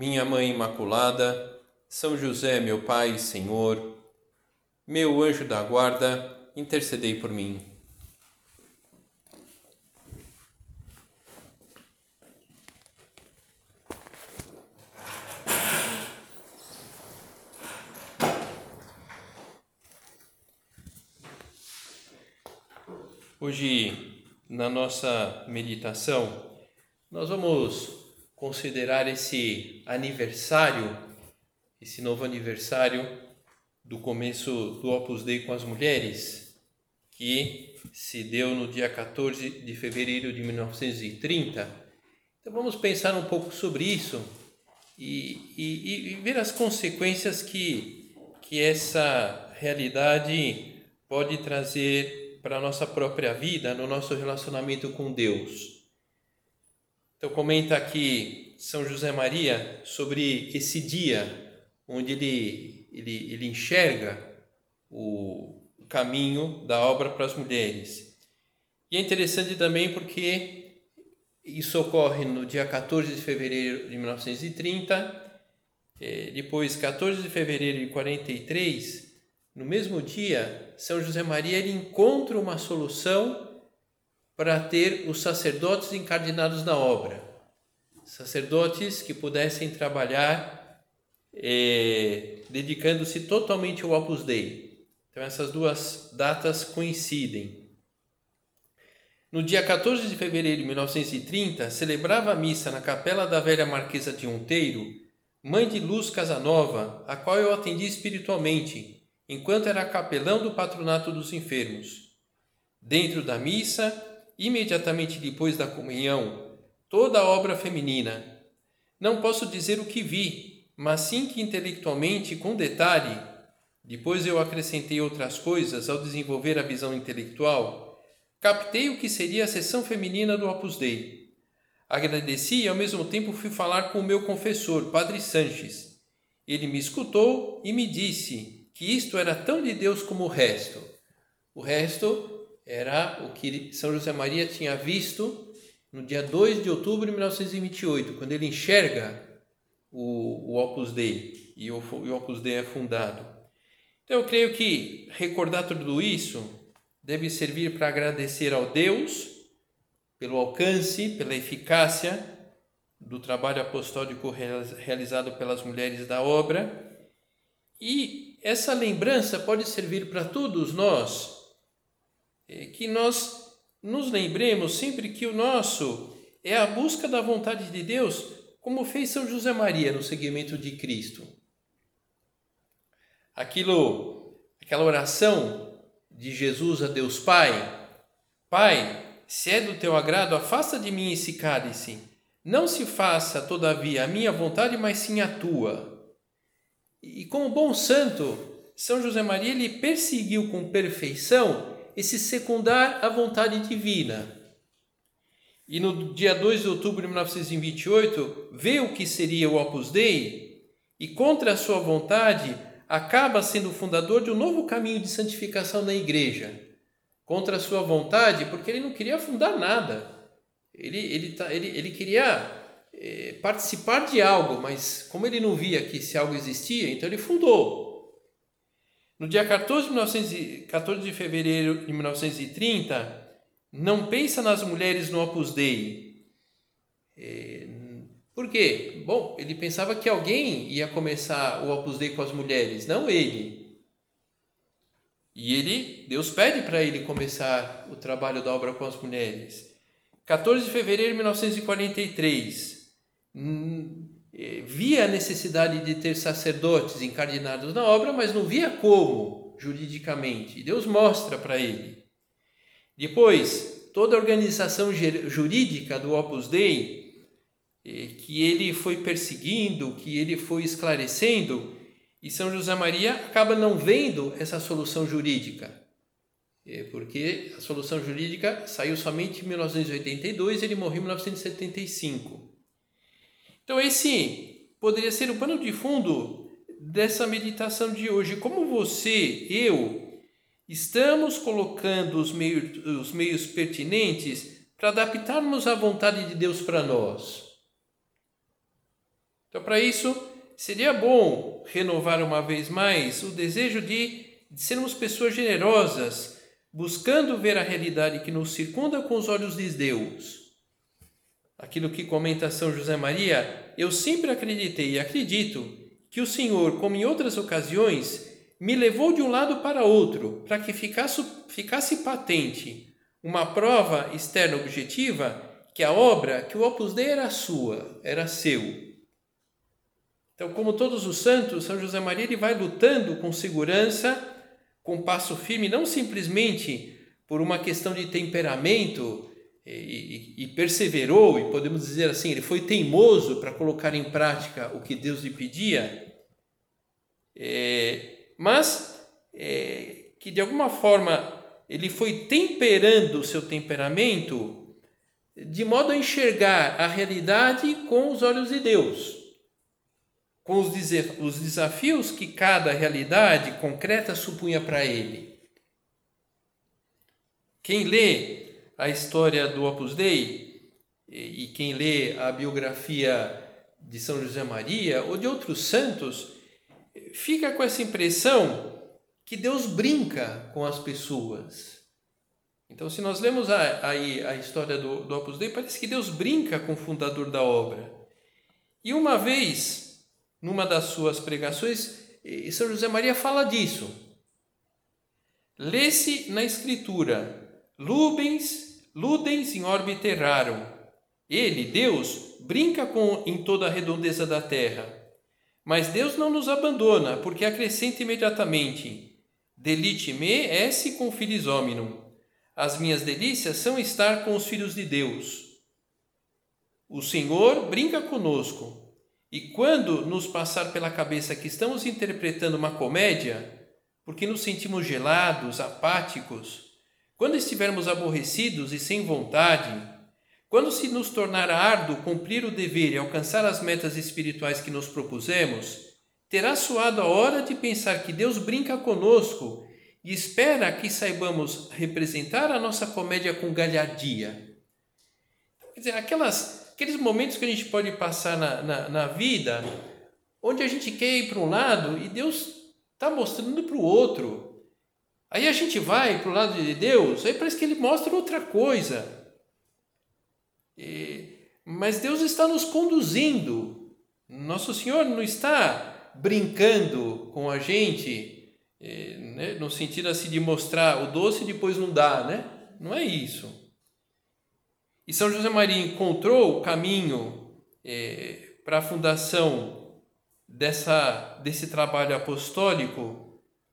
Minha Mãe Imaculada, São José, meu Pai e Senhor, meu anjo da guarda, intercedei por mim. Hoje na nossa meditação, nós vamos considerar esse aniversário, esse novo aniversário do começo do Opus Dei com as mulheres, que se deu no dia 14 de fevereiro de 1930. Então vamos pensar um pouco sobre isso e, e, e ver as consequências que, que essa realidade pode trazer para a nossa própria vida, no nosso relacionamento com Deus. Então, comenta aqui São José Maria sobre esse dia onde ele, ele, ele enxerga o caminho da obra para as mulheres. E é interessante também porque isso ocorre no dia 14 de fevereiro de 1930, eh, depois 14 de fevereiro de 43 no mesmo dia, São José Maria ele encontra uma solução para ter os sacerdotes encardinados na obra. Sacerdotes que pudessem trabalhar eh, dedicando-se totalmente ao Opus Dei. Então, essas duas datas coincidem. No dia 14 de fevereiro de 1930, celebrava a missa na capela da velha Marquesa de Onteiro, mãe de Luz Casanova, a qual eu atendi espiritualmente enquanto era capelão do patronato dos enfermos. Dentro da missa, imediatamente depois da comunhão, toda a obra feminina. Não posso dizer o que vi, mas sim que intelectualmente, com detalhe, depois eu acrescentei outras coisas ao desenvolver a visão intelectual, captei o que seria a sessão feminina do Opus Dei. Agradeci e ao mesmo tempo fui falar com o meu confessor, Padre Sanches. Ele me escutou e me disse que isto era tão de Deus como o resto. O resto era o que São José Maria tinha visto no dia 2 de outubro de 1928, quando ele enxerga o, o Opus Dei e o, o Opus Dei é fundado. Então eu creio que recordar tudo isso deve servir para agradecer ao Deus pelo alcance, pela eficácia do trabalho apostólico realizado pelas mulheres da obra e essa lembrança pode servir para todos nós, que nós nos lembremos sempre que o nosso é a busca da vontade de Deus, como fez São José Maria no seguimento de Cristo. Aquilo, aquela oração de Jesus a Deus Pai, Pai, se é do teu agrado, afasta de mim esse cálice. Não se faça, todavia, a minha vontade, mas sim a tua. E como bom santo, São José Maria ele perseguiu com perfeição esse secundar a vontade divina. E no dia 2 de outubro de 1928, vê o que seria o Opus Dei e, contra a sua vontade, acaba sendo o fundador de um novo caminho de santificação na igreja. Contra a sua vontade, porque ele não queria fundar nada. Ele, ele, tá, ele, ele queria eh, participar de algo, mas como ele não via que esse algo existia, então ele fundou. No dia 14 de, 1900, 14 de fevereiro de 1930, não pensa nas mulheres no Opus Dei. Eh, por quê? Bom, ele pensava que alguém ia começar o Opus Dei com as mulheres, não ele. E ele, Deus pede para ele começar o trabalho da obra com as mulheres. 14 de fevereiro de 1943, Hum, eh, via a necessidade de ter sacerdotes encardinados na obra, mas não via como juridicamente. Deus mostra para ele. Depois, toda a organização jurídica do Opus Dei que ele foi perseguindo, que ele foi esclarecendo, e São José Maria acaba não vendo essa solução jurídica, porque a solução jurídica saiu somente em 1982 e ele morreu em 1975. Então, esse poderia ser o pano de fundo dessa meditação de hoje. Como você, eu, estamos colocando os meios, os meios pertinentes para adaptarmos à vontade de Deus para nós. Então, para isso, seria bom renovar uma vez mais o desejo de, de sermos pessoas generosas, buscando ver a realidade que nos circunda com os olhos de Deus. Aquilo que comenta São José Maria, eu sempre acreditei e acredito que o Senhor, como em outras ocasiões, me levou de um lado para outro, para que ficasse, ficasse patente uma prova externa objetiva que a obra, que o Opus Dei era sua, era seu. Então, como todos os santos, São José Maria ele vai lutando com segurança, com passo firme, não simplesmente por uma questão de temperamento e, e, perseverou, e podemos dizer assim, ele foi teimoso para colocar em prática o que Deus lhe pedia, é, mas é, que de alguma forma ele foi temperando o seu temperamento de modo a enxergar a realidade com os olhos de Deus com os desafios que cada realidade concreta supunha para ele. Quem lê a história do Opus Dei e quem lê a biografia de São José Maria ou de outros santos, fica com essa impressão que Deus brinca com as pessoas. Então, se nós lemos aí a, a, história do, do Opus Dei, parece que Deus brinca com o fundador da obra. E uma vez, numa das suas pregações, São José Maria fala disso. Lê-se na Escritura: Ludens, ludens in orbe terrarum. Ele, Deus, brinca com em toda a redondeza da terra. Mas Deus não nos abandona, porque acrescenta imediatamente: Delite me esse com filis hominum. As minhas delícias são estar com os filhos de Deus. O Senhor brinca conosco, e quando nos passar pela cabeça que estamos interpretando uma comédia, porque nos sentimos gelados, apáticos, quando estivermos aborrecidos e sem vontade, quando se nos tornar árduo cumprir o dever e alcançar as metas espirituais que nos propusemos, terá soado a hora de pensar que Deus brinca conosco e espera que saibamos representar a nossa comédia com galhardia. Quer dizer, aquelas aqueles momentos que a gente pode passar na, na, na vida, onde a gente quer ir para um lado e Deus está mostrando para o outro. Aí a gente vai para o lado de Deus, aí parece que Ele mostra outra coisa. E, mas Deus está nos conduzindo. Nosso Senhor não está brincando com a gente, né, no sentido assim de mostrar o doce e depois não dá, né? Não é isso. E São José Maria encontrou o caminho é, para a fundação dessa, desse trabalho apostólico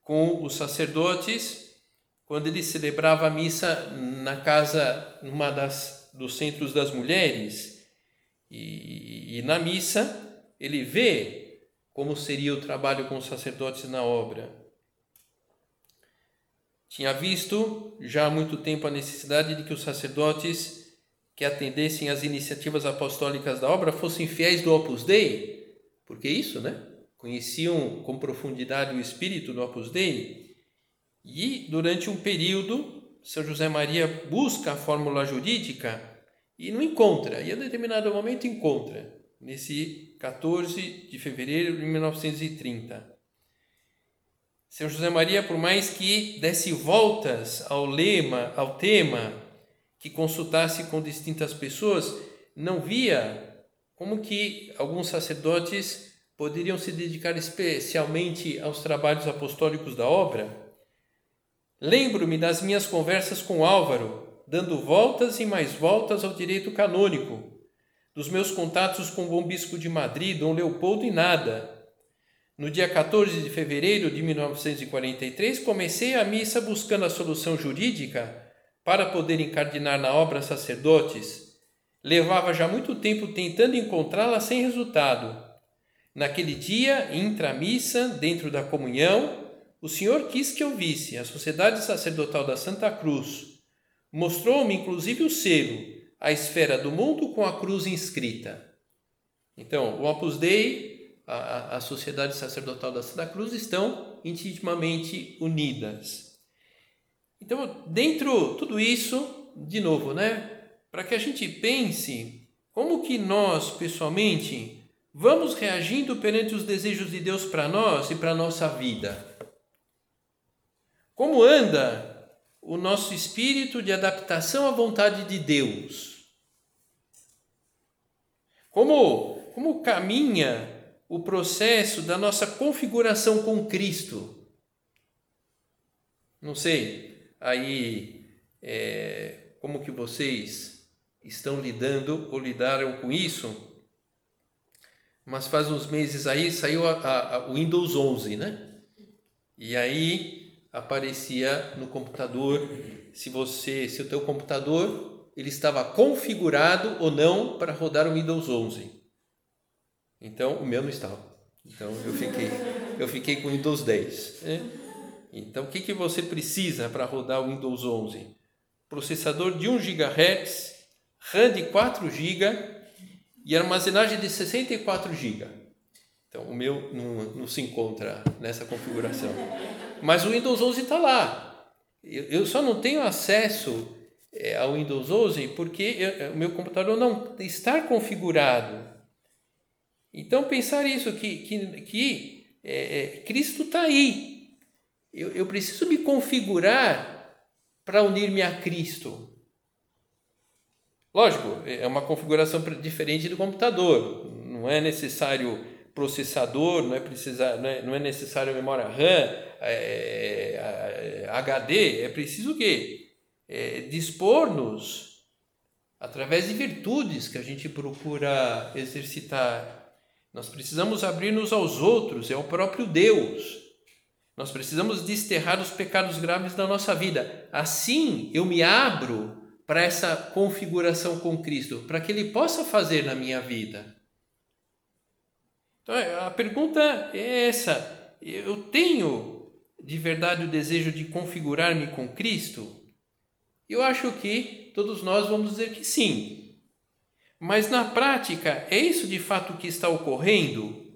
com os sacerdotes, quando ele celebrava a missa na casa, numa das dos centros das mulheres, e, e na missa ele vê como seria o trabalho com os sacerdotes na obra. Tinha visto já há muito tempo a necessidade de que os sacerdotes que atendessem às iniciativas apostólicas da obra fossem fiéis do Opus Dei, porque isso, né? Conheciam com profundidade o espírito do Opus Dei. E durante um período, São José Maria busca a fórmula jurídica e não encontra, e a determinado momento encontra, nesse 14 de fevereiro de 1930. São José Maria, por mais que desse voltas ao lema, ao tema que consultasse com distintas pessoas, não via como que alguns sacerdotes poderiam se dedicar especialmente aos trabalhos apostólicos da obra. Lembro-me das minhas conversas com Álvaro, dando voltas e mais voltas ao direito canônico, dos meus contatos com o bom bispo de Madrid, Dom Leopoldo e nada. No dia 14 de fevereiro de 1943, comecei a missa buscando a solução jurídica para poder encardinar na obra sacerdotes, Levava já muito tempo tentando encontrá-la sem resultado. Naquele dia, intramissa, dentro da comunhão, o Senhor quis que eu visse a Sociedade Sacerdotal da Santa Cruz. Mostrou-me inclusive o selo, a esfera do mundo com a cruz inscrita. Então, o Opus Dei, a, a Sociedade Sacerdotal da Santa Cruz estão intimamente unidas. Então, dentro de tudo isso, de novo, né? Para que a gente pense como que nós, pessoalmente, vamos reagindo perante os desejos de Deus para nós e para a nossa vida. Como anda o nosso espírito de adaptação à vontade de Deus? Como, como caminha o processo da nossa configuração com Cristo? Não sei, aí é, como que vocês estão lidando ou lidaram com isso? Mas faz uns meses aí saiu o Windows 11, né? E aí aparecia no computador se você, se o teu computador ele estava configurado ou não para rodar o Windows 11. Então o meu não estava. Então eu fiquei, eu fiquei com o Windows 10. Né? Então o que, que você precisa para rodar o Windows 11? Processador de 1 GHz, RAM de 4 GB e armazenagem de 64 GB. Então o meu não, não se encontra nessa configuração. Mas o Windows 11 está lá. Eu, só não tenho acesso é, ao Windows 11 porque eu, o meu computador não está configurado. Então, pensar isso, que, que, que é Cristo está aí. Eu, eu preciso me configurar para unir-me a Cristo. Lógico, é uma configuração diferente do computador. Não é necessário processador, não é, precisar, não é, não é necessário memória RAM, é, é, HD, é preciso o quê? É, dispor-nos através de virtudes que a gente procura exercitar. Nós precisamos abrir-nos aos outros, é o próprio Deus. Nós precisamos desterrar os pecados graves da nossa vida. Assim eu me abro para essa configuração com Cristo, para que Ele possa fazer na minha vida. Então, a pergunta é essa: eu tenho de verdade o desejo de configurar-me com Cristo? Eu acho que todos nós vamos dizer que sim. Mas na prática, é isso de fato que está ocorrendo?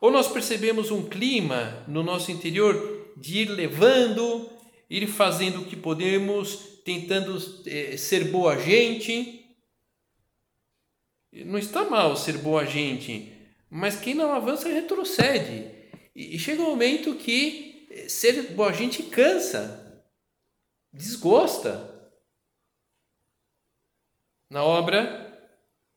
Ou nós percebemos um clima no nosso interior de ir levando, ir fazendo o que podemos, tentando é, ser boa gente? Não está mal ser boa gente, mas quem não avança retrocede. E chega um momento que eh, ser boa gente cansa, desgosta. Na obra,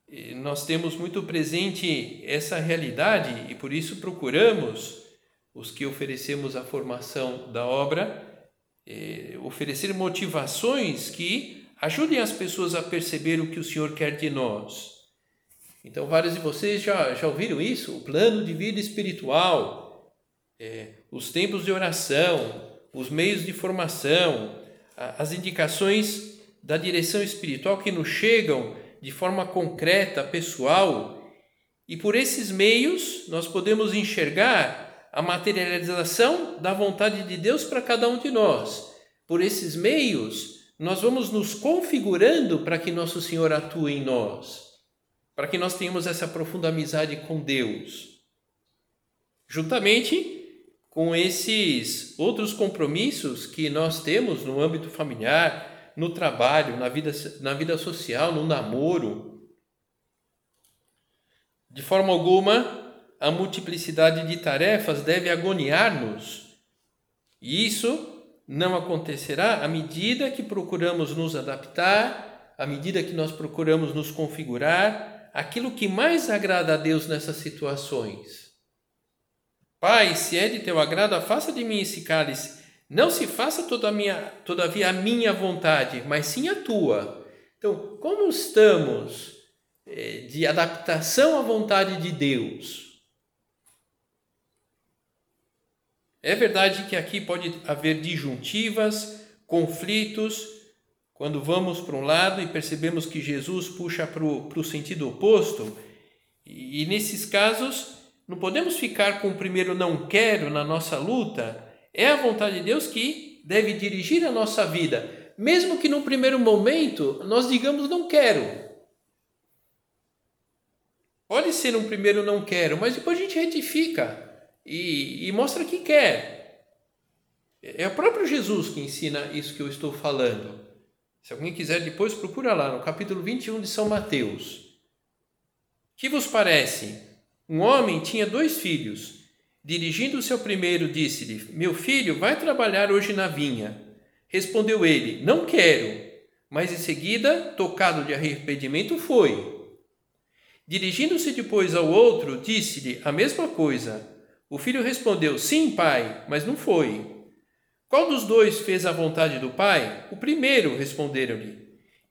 eh, nós temos muito presente essa realidade e por isso procuramos, os que oferecemos a formação da obra, eh, oferecer motivações que ajudem as pessoas a perceber o que o Senhor quer de nós. Então, vários de vocês já, já ouviram isso? O plano de vida espiritual, é, os tempos de oração, os meios de formação, as indicações da direção espiritual que nos chegam de forma concreta, pessoal, e por esses meios nós podemos enxergar a materialização da vontade de Deus para cada um de nós. Por esses meios, nós vamos nos configurando para que nosso Senhor atue em nós para que nós tenhamos essa profunda amizade com Deus. Juntamente com esses outros compromissos que nós temos no âmbito familiar, no trabalho, na vida, na vida social, no namoro. De forma alguma, a multiplicidade de tarefas deve agoniar-nos. E isso não acontecerá à medida que procuramos nos adaptar, à medida que nós procuramos nos configurar aquilo que mais agrada a Deus nessas situações. Pai, se é de teu agrado, afasta de mim esse cálice. Não se faça toda a minha, todavia a minha vontade, mas sim a tua. Então, como estamos eh, de adaptação à vontade de Deus? É verdade que aqui pode haver disjuntivas, conflitos, quando vamos para um lado e percebemos que Jesus puxa para o sentido oposto, e, e nesses casos não podemos ficar com o primeiro não quero na nossa luta, é a vontade de Deus que deve dirigir a nossa vida, mesmo que no primeiro momento nós digamos não quero. Pode ser um primeiro não quero, mas depois a gente retifica e, e mostra que quer. É o próprio Jesus que ensina isso que eu estou falando. Se alguém quiser depois, procura lá no capítulo 21 de São Mateus. Que vos parece? Um homem tinha dois filhos. Dirigindo o seu primeiro, disse-lhe: Meu filho, vai trabalhar hoje na vinha. Respondeu ele: Não quero. Mas em seguida, tocado de arrependimento, foi. Dirigindo-se depois ao outro, disse-lhe a mesma coisa. O filho respondeu: Sim, pai, mas não foi. Qual dos dois fez a vontade do Pai? O primeiro, responderam-lhe.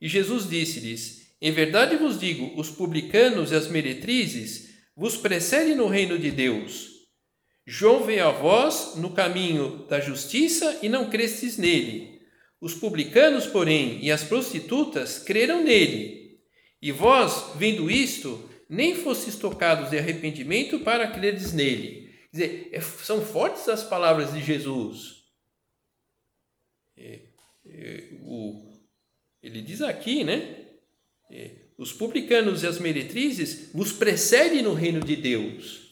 E Jesus disse-lhes: Em verdade vos digo, os publicanos e as meretrizes vos precedem no reino de Deus. João veio a vós no caminho da justiça e não crestes nele. Os publicanos, porém, e as prostitutas creram nele. E vós, vendo isto, nem fostes tocados de arrependimento para creres nele. Quer dizer, é, são fortes as palavras de Jesus. É, é, o, ele diz aqui, né? É, os publicanos e as meretrizes vos precedem no reino de Deus.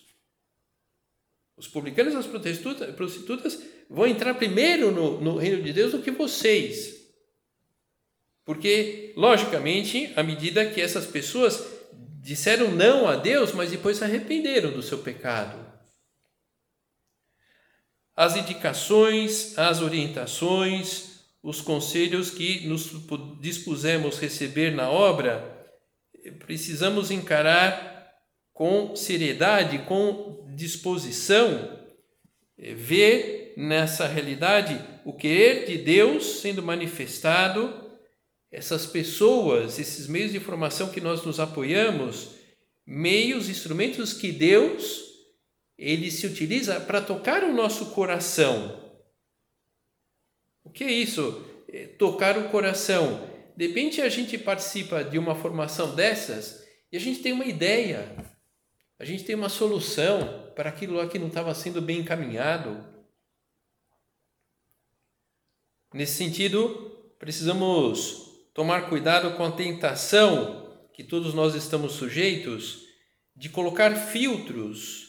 Os publicanos e as prostitutas, prostitutas vão entrar primeiro no, no reino de Deus do que vocês. Porque, logicamente, à medida que essas pessoas disseram não a Deus, mas depois se arrependeram do seu pecado as indicações, as orientações, os conselhos que nos dispusemos receber na obra, precisamos encarar com seriedade, com disposição, eh, ver nessa realidade o querer de Deus sendo manifestado, essas pessoas, esses meios de informação que nós nos apoiamos, meios, instrumentos que Deus ele se utiliza para tocar o nosso coração. O que é isso? É tocar o coração. De repente a gente participa de uma formação dessas e a gente tem uma ideia, a gente tem uma solução para aquilo lá que não estava sendo bem encaminhado. Nesse sentido, precisamos tomar cuidado com a tentação que todos nós estamos sujeitos de colocar filtros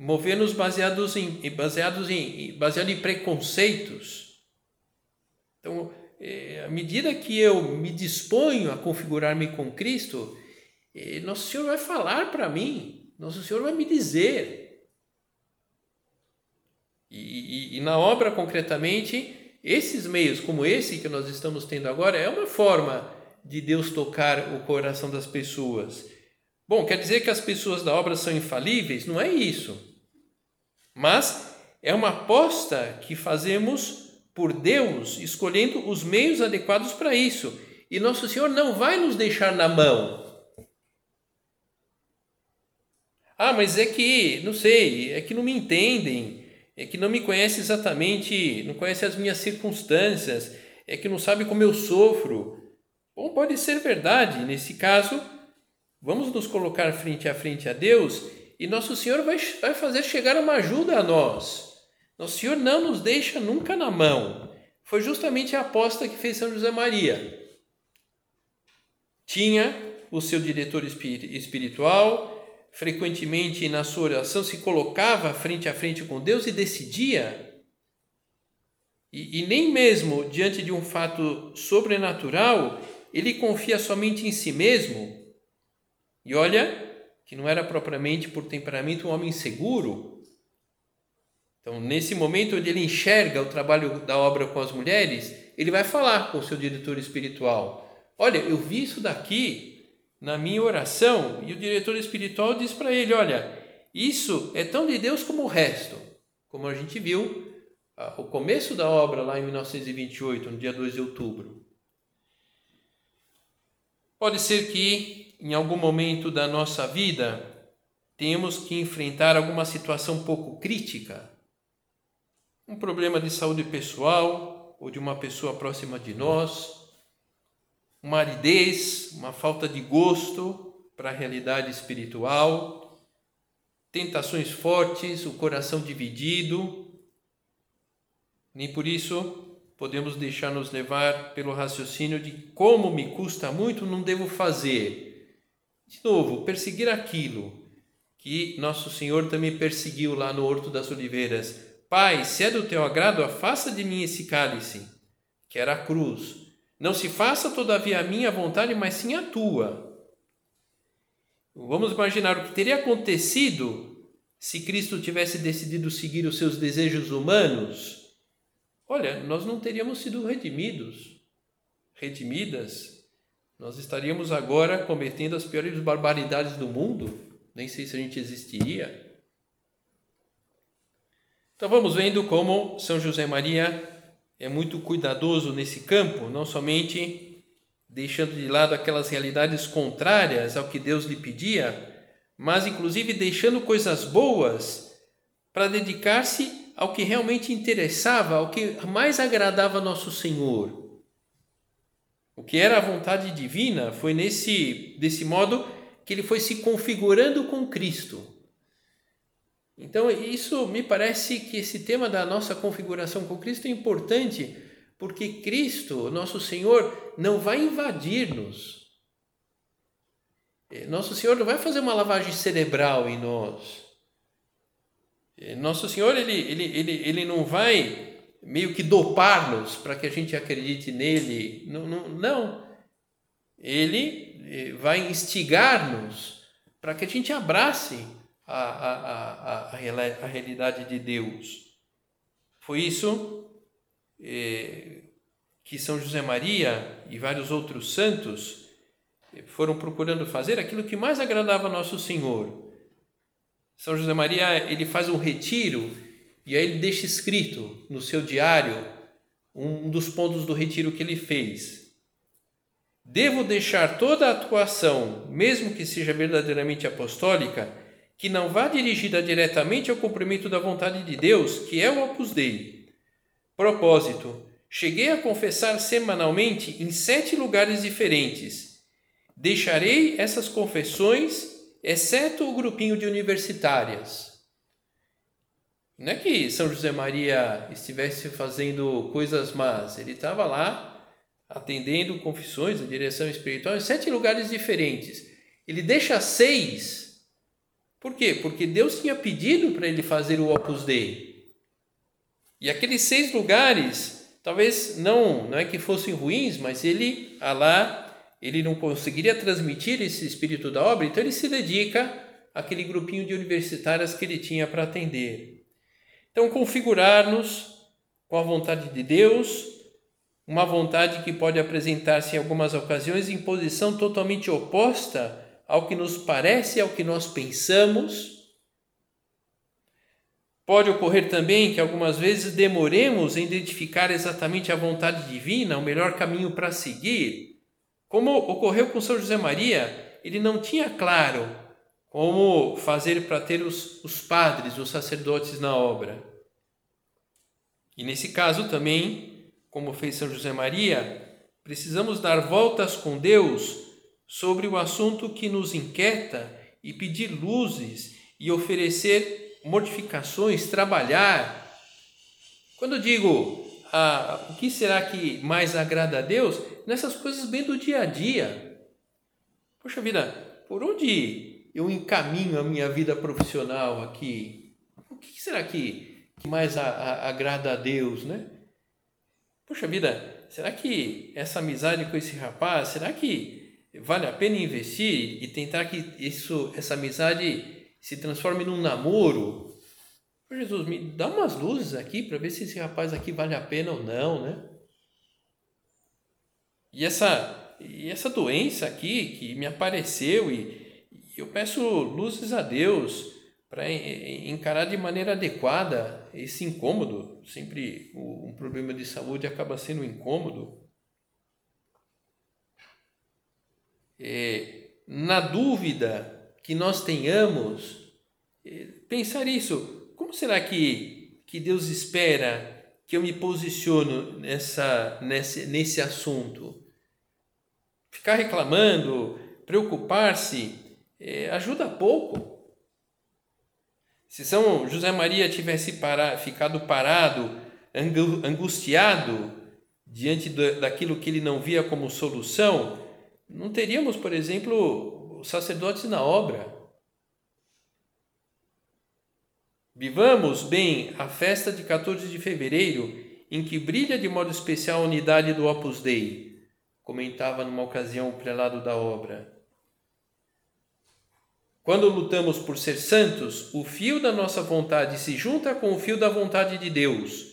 mover-nos baseados em, baseados em, baseado em preconceitos. Então, é, à medida que eu me disponho a configurar-me com Cristo, é, Nosso Senhor vai falar para mim, Nosso Senhor vai me dizer. E, e, e na obra, concretamente, esses meios, como esse que nós estamos tendo agora, é uma forma de Deus tocar o coração das pessoas. Bom, quer dizer que as pessoas da obra são infalíveis? Não é isso. Mas é uma aposta que fazemos por Deus, escolhendo os meios adequados para isso. E Nosso Senhor não vai nos deixar na mão. Ah, mas é que, não sei, é que não me entendem, é que não me conhece exatamente, não conhece as minhas circunstâncias, é que não sabe como eu sofro. Bom, pode ser verdade. Nesse caso, vamos nos colocar frente a frente a Deus e Nosso Senhor vai, vai fazer chegar uma ajuda a nós. Nosso Senhor não nos deixa nunca na mão. Foi justamente a aposta que fez São José Maria. Tinha o seu diretor espiritual, frequentemente na sua oração se colocava frente a frente com Deus e decidia. E, e, nem mesmo diante de um fato sobrenatural, ele confia somente em si mesmo. E olha, que não era propriamente por temperamento um homem seguro. Então, nesse momento onde ele enxerga o trabalho da obra com as mulheres, ele vai falar com o seu diretor espiritual: Olha, eu vi isso daqui na minha oração, e o diretor espiritual diz para ele: Olha, isso é tão de Deus como o resto. Como a gente viu, o começo da obra lá em 1928, no dia 2 de outubro. Pode ser que em algum momento da nossa vida, temos que enfrentar alguma situação pouco crítica, um problema de saúde pessoal ou de uma pessoa próxima de nós, uma aridez, uma falta de gosto para a realidade espiritual, tentações fortes, o coração dividido. Nem por isso podemos deixar nos levar pelo raciocínio de como me custa muito, não devo fazer. De novo, perseguir aquilo que nosso Senhor também perseguiu lá no Horto das Oliveiras. Pai, se é do teu agrado, afasta de mim esse cálice, que era a cruz. Não se faça todavia a minha vontade, mas sim a tua. Vamos imaginar o que teria acontecido se Cristo tivesse decidido seguir os seus desejos humanos. Olha, nós não teríamos sido redimidos, redimidas. Nós estaríamos agora cometendo as piores barbaridades do mundo nem sei se a gente existiria. Então vamos vendo como São José Maria é muito cuidadoso nesse campo, não somente deixando de lado aquelas realidades contrárias ao que Deus lhe pedia, mas inclusive deixando coisas boas para dedicar-se ao que realmente interessava, ao que mais agradava nosso Senhor. O que era a vontade divina foi nesse desse modo que ele foi se configurando com Cristo. Então, isso me parece que esse tema da nossa configuração com Cristo é importante, porque Cristo, nosso Senhor, não vai invadir-nos. Nosso Senhor não vai fazer uma lavagem cerebral em nós. Nosso Senhor, ele, ele, ele, ele não vai meio que dopar-nos para que a gente acredite nele. Não, não, não. Ele eh, vai instigar-nos para que a gente abrace a, a, a, a, realidade de Deus. Foi isso eh, que São José Maria e vários outros santos eh, foram procurando fazer aquilo que mais agradava Nosso Senhor. São José Maria ele faz um retiro e aí ele deixa escrito no seu diário um dos pontos do retiro que ele fez. Devo deixar toda a atuação, mesmo que seja verdadeiramente apostólica, que não vá dirigida diretamente ao cumprimento da vontade de Deus, que é o Opus Dei. Propósito: cheguei a confessar semanalmente em sete lugares diferentes. Deixarei essas confissões, exceto o grupinho de universitárias. Não é que São José Maria estivesse fazendo coisas más, ele estava lá atendendo confissões da direção espiritual em sete lugares diferentes. Ele deixa seis. Por quê? Porque Deus tinha pedido para ele fazer o Opus Dei. E aqueles seis lugares, talvez não, não é que fossem ruins, mas ele, lá, ele não conseguiria transmitir esse espírito da obra, então ele se dedica àquele grupinho de universitárias que ele tinha para atender. Então, configurar-nos com a vontade de Deus, uma vontade que pode apresentar-se em algumas ocasiões em posição totalmente oposta ao que nos parece, ao que nós pensamos. Pode ocorrer também que algumas vezes demoremos em identificar exatamente a vontade divina, o melhor caminho para seguir. Como ocorreu com São José Maria, ele não tinha claro como fazer para ter os, os padres, os sacerdotes na obra. E nesse caso também como fez São José Maria, precisamos dar voltas com Deus sobre o assunto que nos inquieta e pedir luzes e oferecer mortificações, trabalhar. Quando eu digo ah, o que será que mais agrada a Deus, nessas coisas bem do dia a dia. Poxa vida, por onde eu encaminho a minha vida profissional aqui? O que será que, que mais a, a, agrada a Deus, né? Puxa vida, será que essa amizade com esse rapaz, será que vale a pena investir e tentar que isso, essa amizade se transforme num namoro? Jesus, me dá umas luzes aqui para ver se esse rapaz aqui vale a pena ou não, né? E essa, e essa doença aqui que me apareceu e, eu peço luzes a Deus para encarar de maneira adequada esse incômodo. Sempre um problema de saúde acaba sendo um incômodo. É, na dúvida que nós tenhamos, é, pensar isso: como será que, que Deus espera que eu me posiciono nessa, nesse, nesse assunto? ficar reclamando, preocupar-se, é, ajuda pouco. Se São José Maria tivesse ficado parado, angustiado diante daquilo que ele não via como solução, não teríamos, por exemplo, sacerdotes na obra. Vivamos bem a festa de 14 de fevereiro, em que brilha de modo especial a unidade do Opus Dei, comentava numa ocasião o prelado da obra. Quando lutamos por ser santos, o fio da nossa vontade se junta com o fio da vontade de Deus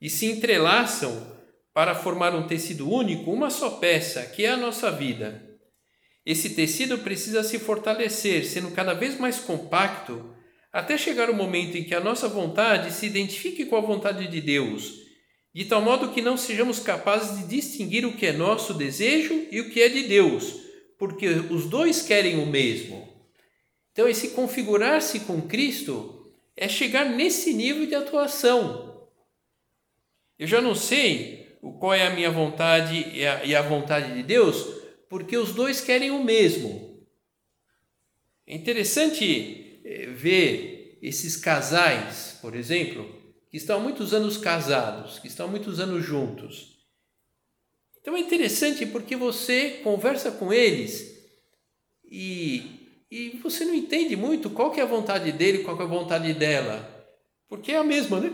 e se entrelaçam para formar um tecido único, uma só peça, que é a nossa vida. Esse tecido precisa se fortalecer, sendo cada vez mais compacto, até chegar o momento em que a nossa vontade se identifique com a vontade de Deus, de tal modo que não sejamos capazes de distinguir o que é nosso desejo e o que é de Deus, porque os dois querem o mesmo. Então, esse configurar-se com Cristo é chegar nesse nível de atuação. Eu já não sei qual é a minha vontade e a, vontade de Deus, porque os dois querem o mesmo. É interessante eh, ver esses casais, por exemplo, que estão há muitos anos casados, que estão há muitos anos juntos. Então é interessante porque você conversa com eles e e você não entende muito qual que é a vontade dele, qual que é a vontade dela, porque é a mesma, né?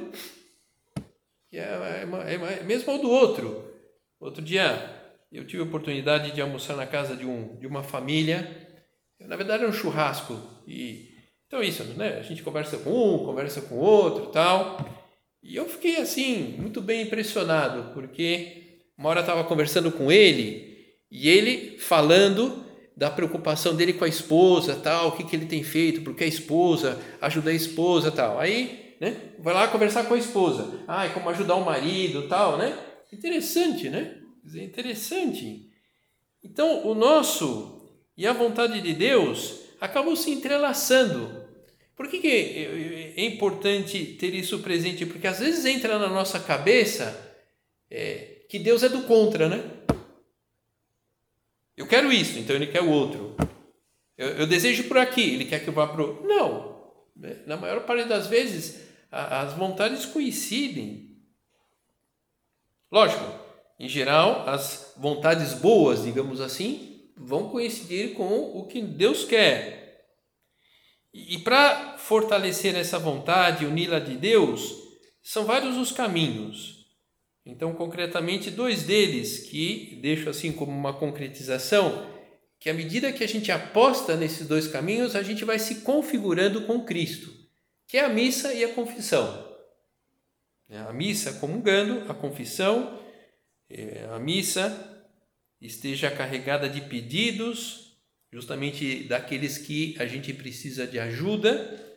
É, é, é, é a mesma ou do outro. Outro dia eu tive a oportunidade de almoçar na casa de, um, de uma família, na verdade era um churrasco, e então isso, né? A gente conversa com um, conversa com outro tal, e eu fiquei assim, muito bem impressionado, porque uma hora eu estava conversando com ele, e ele falando da preocupação dele com a esposa, tal, o que, que ele tem feito, porque a esposa, ajuda a esposa, tal. Aí, né, vai lá conversar com a esposa. Ah, como ajudar o marido, tal, né? Interessante, né? Interessante. Então, o nosso e a vontade de Deus acabam se entrelaçando. Por que, que é importante ter isso presente? Porque às vezes entra na nossa cabeça é, que Deus é do contra, né? Eu quero isso, então ele quer o outro. Eu, eu desejo por aqui, ele quer que eu vá para o. Não! Na maior parte das vezes, a, as vontades coincidem. Lógico, em geral, as vontades boas, digamos assim, vão coincidir com o que Deus quer. E, e para fortalecer essa vontade, uni-la de Deus, são vários os caminhos. Então, concretamente, dois deles que deixo assim como uma concretização, que à medida que a gente aposta nesses dois caminhos, a gente vai se configurando com Cristo, que é a missa e a confissão. É, a missa comungando, a confissão, é, a missa esteja carregada de pedidos, justamente daqueles que a gente precisa de ajuda,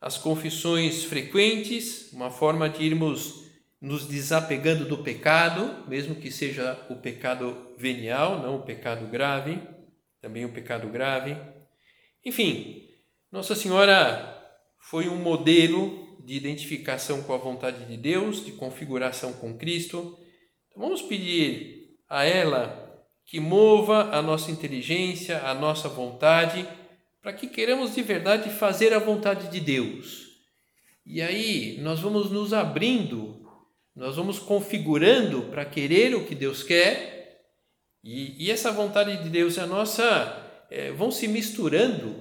as confissões frequentes, uma forma de irmos nos desapegando do pecado, mesmo que seja o pecado venial, não o pecado grave, também o pecado grave. Enfim, Nossa Senhora foi um modelo de identificação com a vontade de Deus, de configuração com Cristo. Então vamos pedir a ela que mova a nossa inteligência, a nossa vontade, para que queiramos de verdade fazer a vontade de Deus. E aí nós vamos nos abrindo nós vamos configurando para querer o que Deus quer, e, e essa vontade de Deus e a nossa é, vão se misturando,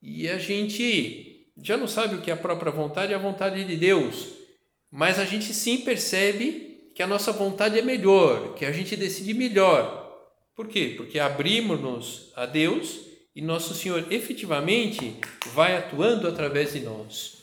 e a gente já não sabe o que é a própria vontade e a vontade de Deus, mas a gente sim percebe que a nossa vontade é melhor, que a gente decide melhor. Por quê? Porque abrimos-nos a Deus e Nosso Senhor efetivamente vai atuando através de nós.